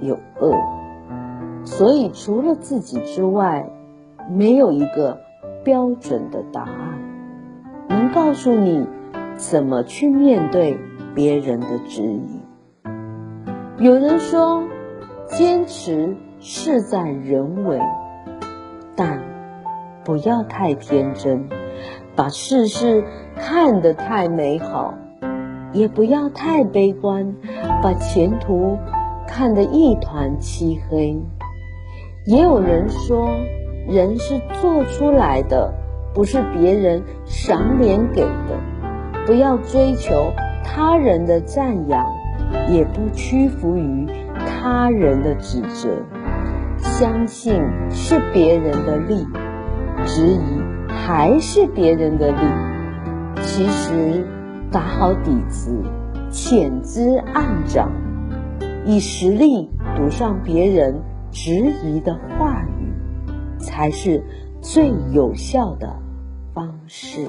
有恶，所以除了自己之外，没有一个标准的答案，能告诉你怎么去面对别人的质疑。有人说，坚持事在人为，但。不要太天真，把世事看得太美好，也不要太悲观，把前途看得一团漆黑。也有人说，人是做出来的，不是别人赏脸给的。不要追求他人的赞扬，也不屈服于他人的指责。相信是别人的力。质疑还是别人的利，其实打好底子，潜滋暗长，以实力堵上别人质疑的话语，才是最有效的方式。